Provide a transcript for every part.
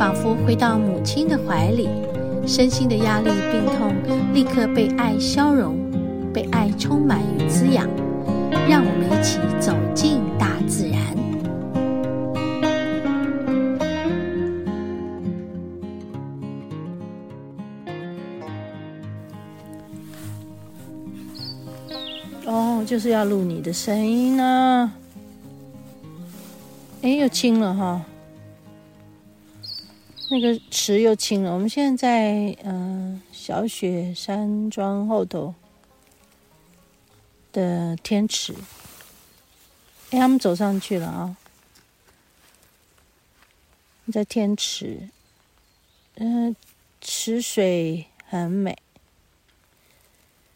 仿佛回到母亲的怀里，身心的压力、病痛立刻被爱消融，被爱充满与滋养。让我们一起走进大自然。哦，就是要录你的声音呢。哎，又清了哈，那个池又清了。我们现在在嗯、小雪山庄后头的天池，哎，他们走上去了啊，在天池，嗯、池水很美，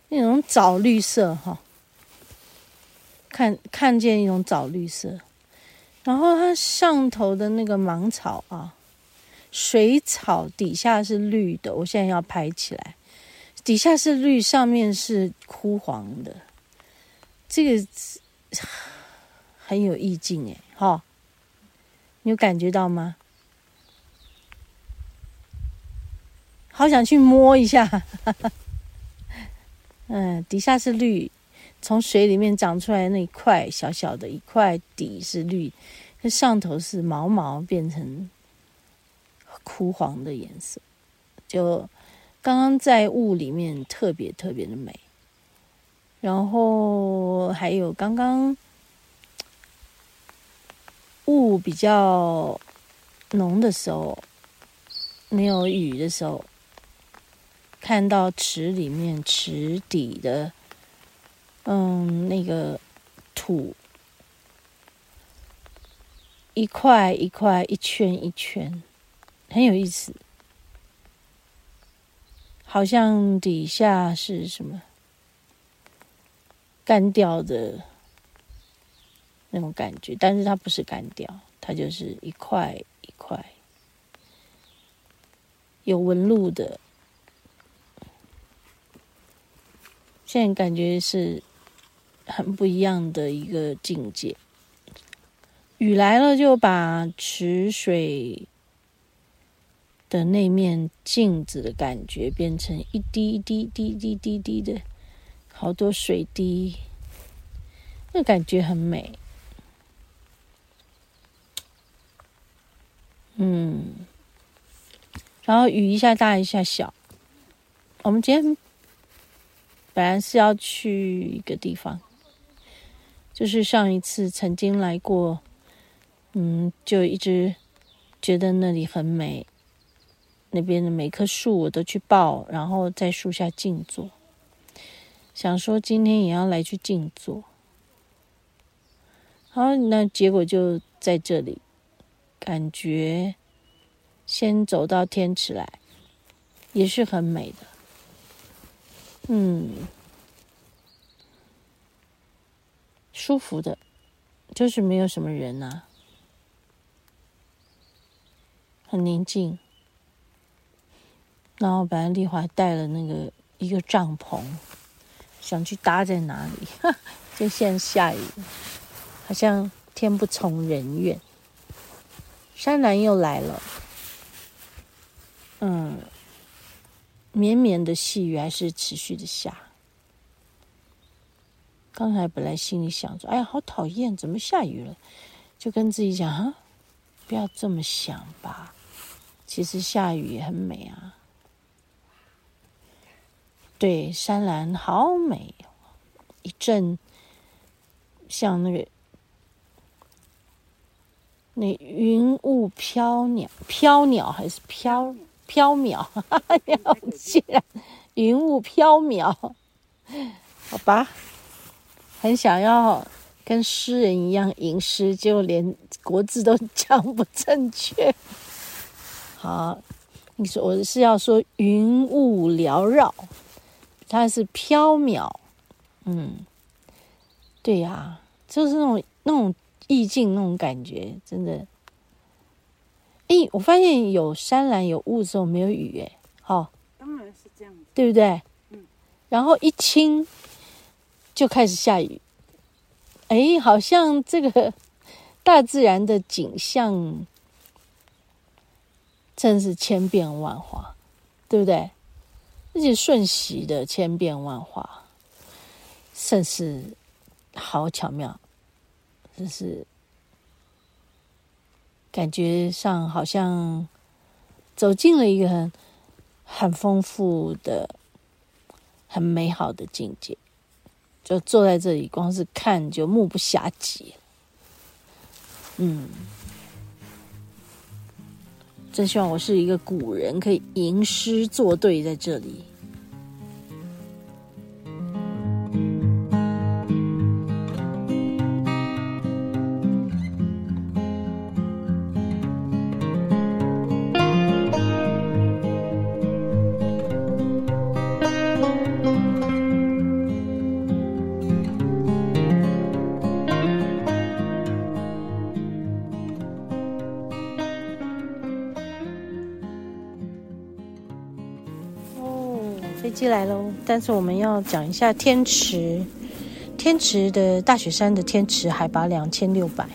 那种枣绿色哈，看看见一种枣绿色。然后它上头的那个芒草啊，水草底下是绿的，我现在要拍起来，底下是绿，上面是枯黄的，这个很有意境哎，哈，你有感觉到吗？好想去摸一下，嗯，底下是绿。从水里面长出来那一块小小的一块底是绿，那上头是毛毛变成枯黄的颜色，就刚刚在雾里面特别特别的美。然后还有刚刚雾比较浓的时候，没有雨的时候，看到池里面池底的。嗯，那个土一块一块、一圈一圈，很有意思，好像底下是什么干掉的那种感觉，但是它不是干掉，它就是一块一块有纹路的。现在感觉是。很不一样的一个境界。雨来了，就把池水的那面镜子的感觉变成一滴一滴滴滴滴滴的，好多水滴，那感觉很美。嗯，然后雨一下大一下小。我们今天本来是要去一个地方。就是上一次曾经来过，嗯，就一直觉得那里很美，那边的每棵树我都去抱，然后在树下静坐，想说今天也要来去静坐。好，那结果就在这里，感觉先走到天池来，也是很美的，嗯。舒服的，就是没有什么人呐、啊，很宁静。然后本来丽华带了那个一个帐篷，想去搭在哪里，就现在下雨，好像天不从人愿。山南又来了，嗯，绵绵的细雨还是持续的下。刚才本来心里想着，哎呀，好讨厌，怎么下雨了？就跟自己讲啊，不要这么想吧。其实下雨也很美啊。对，山岚好美，一阵像那个那云雾飘鸟，飘鸟还是飘飘渺？哈哈，了解，云雾飘渺，好吧。很想要跟诗人一样吟诗，结果连国字都 讲不正确。好，你说我是要说云雾缭绕，它是缥缈，嗯，对呀、啊，就是那种那种意境，那种感觉，真的。哎，我发现有山岚有雾时候没有雨，哎，好，当然是这样子，对不对？嗯，然后一清就开始下雨，哎，好像这个 大自然的景象。真是千变万化，对不对？而且瞬息的千变万化，甚是好巧妙，就是感觉上好像走进了一个很很丰富的、很美好的境界。就坐在这里，光是看就目不暇接。嗯。真希望我是一个古人，可以吟诗作对在这里。来喽！但是我们要讲一下天池，天池的大雪山的天池海拔两千六百，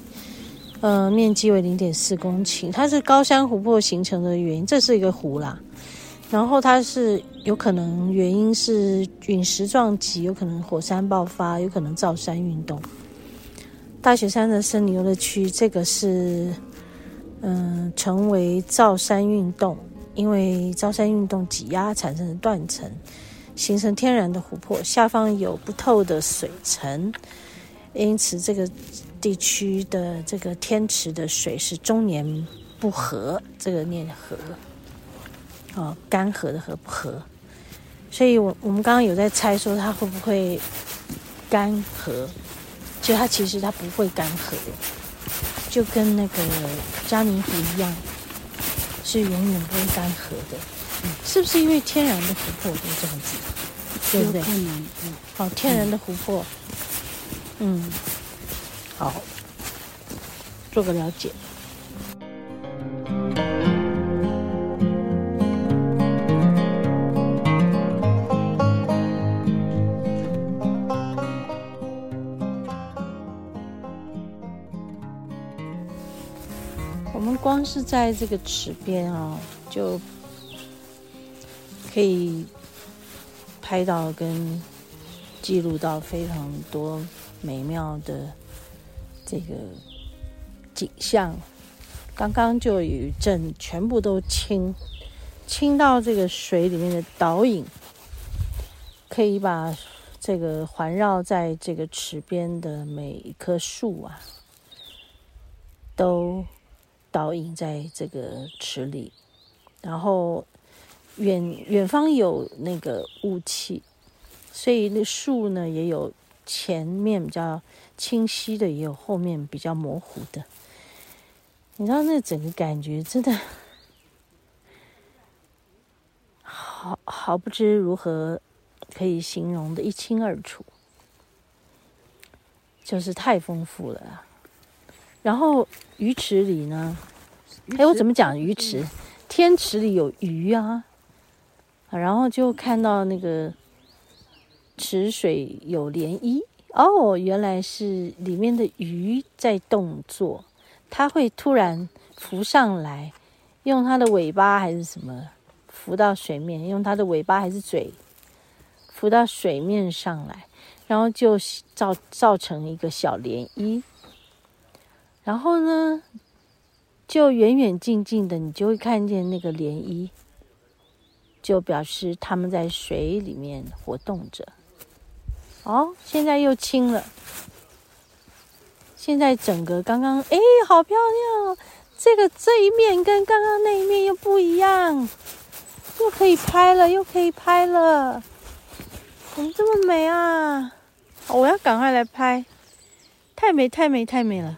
呃，面积为零点四公顷。它是高山湖泊形成的原因，这是一个湖啦。然后它是有可能原因是陨石撞击，有可能火山爆发，有可能造山运动。大雪山的森林游乐区，这个是嗯、成为造山运动。因为造山运动挤压产生的断层，形成天然的湖泊，下方有不透的水层，因此这个地区的这个天池的水是终年不涸，这个念涸，哦，干涸的涸不涸，所以我我们刚刚有在猜说它会不会干涸，就它其实它不会干涸，就跟那个嘉明湖一样。是永远不会干涸的，嗯，是不是因为天然的琥珀都这样子，对不对？嗯，好，天然的琥珀，嗯，好，做个了解。光是在这个池边啊，就可以拍到跟记录到非常多美妙的这个景象。刚刚就有一阵全部都清清到这个水里面的倒影，可以把这个环绕在这个池边的每一棵树啊，都。倒影在这个池里，然后远远方有那个雾气，所以那树呢也有前面比较清晰的，也有后面比较模糊的。你知道那整个感觉真的好好不知如何可以形容的一清二楚，就是太丰富了。然后鱼池里呢，哎，我怎么讲鱼池？天池里有鱼啊，然后就看到那个池水有涟漪哦，原来是里面的鱼在动作，它会突然浮上来，用它的尾巴还是什么浮到水面，用它的尾巴还是嘴浮到水面上来，然后就造造成一个小涟漪。然后呢，就远远近近的，你就会看见那个涟漪，就表示他们在水里面活动着。哦，现在又清了。现在整个刚刚，哎，好漂亮哦！这个这一面跟刚刚那一面又不一样，又可以拍了，又可以拍了。怎么这么美啊？我要赶快来拍，太美，太美，太美了。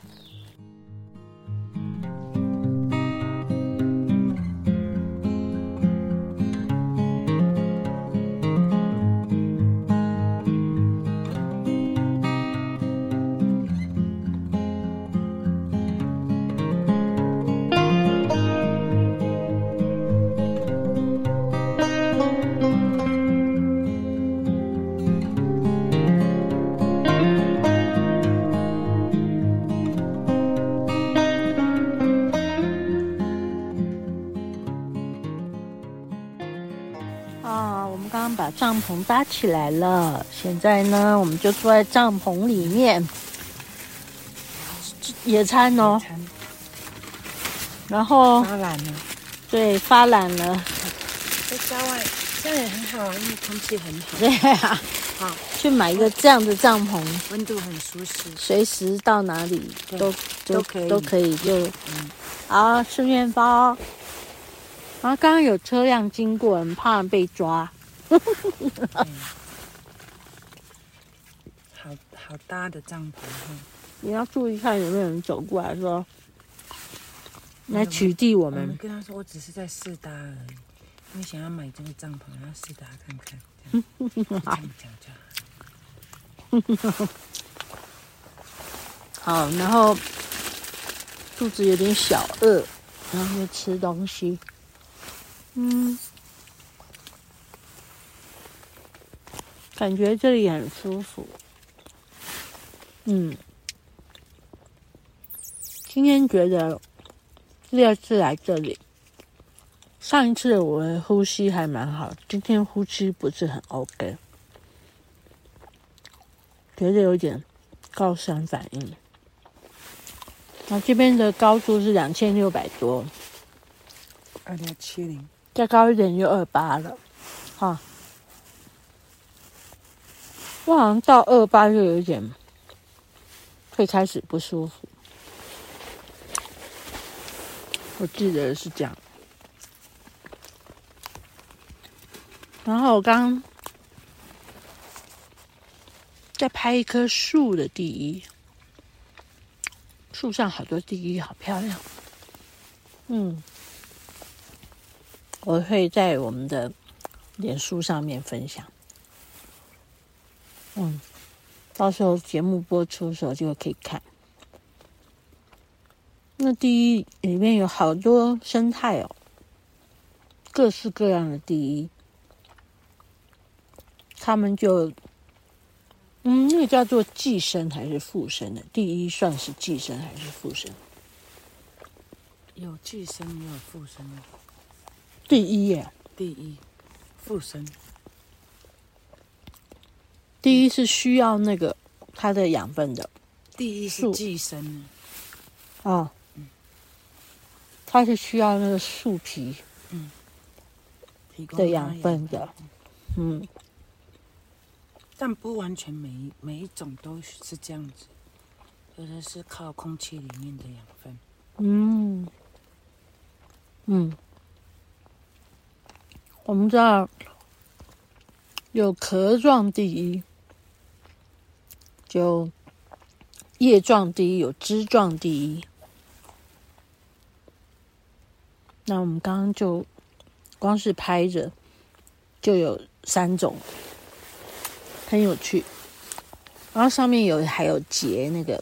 把帐篷搭起来了，现在呢，我们就住在帐篷里面野餐哦。然后发懒了，对，发懒了。在郊外这样也很好啊，因为空气很好。对啊，好，去买一个这样的帐篷，温度很舒适，随时到哪里都都可以都可以就。嗯，好，吃面包。然后刚刚有车辆经过，很怕被抓。嗯、好好搭的帐篷，你要注意看有没有人走过来说，来取缔我们。我们跟他说，我只是在试搭而已，因为想要买这个帐篷，然后试搭看看。好，然后肚子有点小饿，然后就吃东西。嗯，感觉这里很舒服。嗯，今天觉得第二次来这里，上一次我的呼吸还蛮好，今天呼吸不是很 OK，觉得有点高山反应。那这边的高度是两千六百多，二六七零。再高一点就二八了，哈！我好像到二八就有一点会开始不舒服，我记得是这样。然后我刚在拍一棵树的第一，树上好多第一，好漂亮，嗯。我会在我们的脸书上面分享，嗯，到时候节目播出的时候就可以看。那第一里面有好多生态哦，各式各样的第一，他们就，嗯，那个叫做寄生还是附生的？第一算是寄生还是附生？有寄生也有附生的。第一耶，第一，附生。第一是需要那个它的养分的，第一是寄生。啊，嗯，它是需要那个树皮，嗯，的养分。的，嗯，但不完全每一每一种都是这样子，有的是靠空气里面的养分，嗯，嗯。我们知道有壳状第一，就叶状第一，有枝状第一。那我们刚刚就光是拍着就有三种，很有趣。然后上面有还有结那个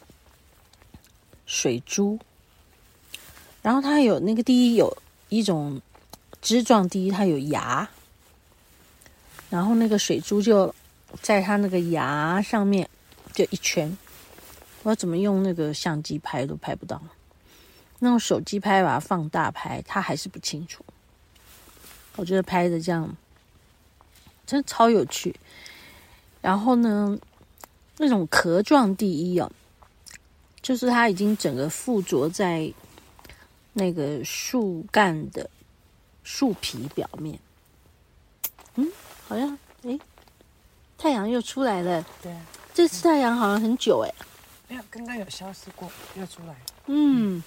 水珠，然后它有那个第一有一种。枝状第一，它有芽，然后那个水珠就在它那个芽上面就一圈。我怎么用那个相机拍都拍不到，那用手机拍把它放大拍，它还是不清楚。我觉得拍的这样真的超有趣。然后呢，那种壳状第一哦，就是它已经整个附着在那个树干的。树皮表面，嗯，好像哎，太阳又出来了。对，这次太阳好像很久哎。没有，刚刚有消失过，又出来。嗯，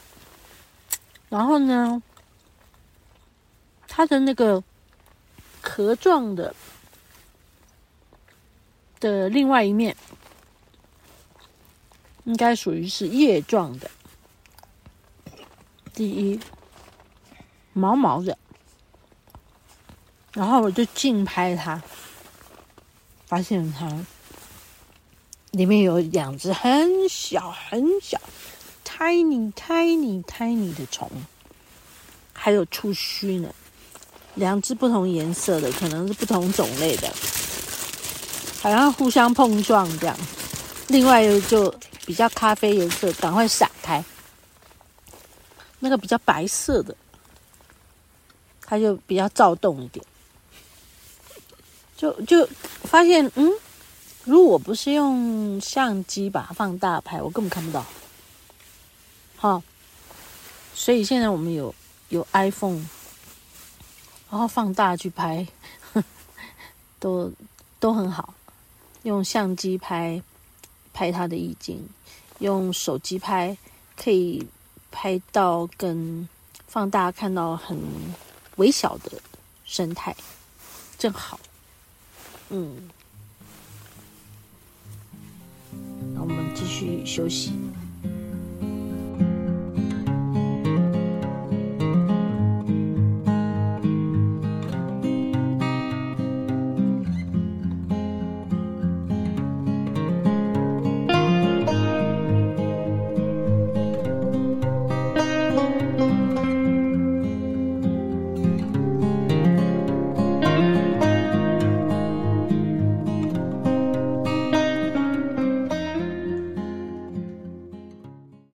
然后呢，它的那个壳状的的另外一面，应该属于是叶状的。第一，毛毛的。然后我就近拍它，发现它里面有两只很小很小、tiny tiny tiny 的虫，还有触须呢。两只不同颜色的，可能是不同种类的，好像互相碰撞这样。另外一个就比较咖啡颜色，赶快闪开。那个比较白色的，它就比较躁动一点。就就发现，嗯，如果不是用相机把它放大拍，我根本看不到。好，所以现在我们有有 iPhone，然后放大去拍，都都很好。用相机拍拍它的意境，用手机拍可以拍到跟放大看到很微小的生态，正好。嗯，我们继续休息。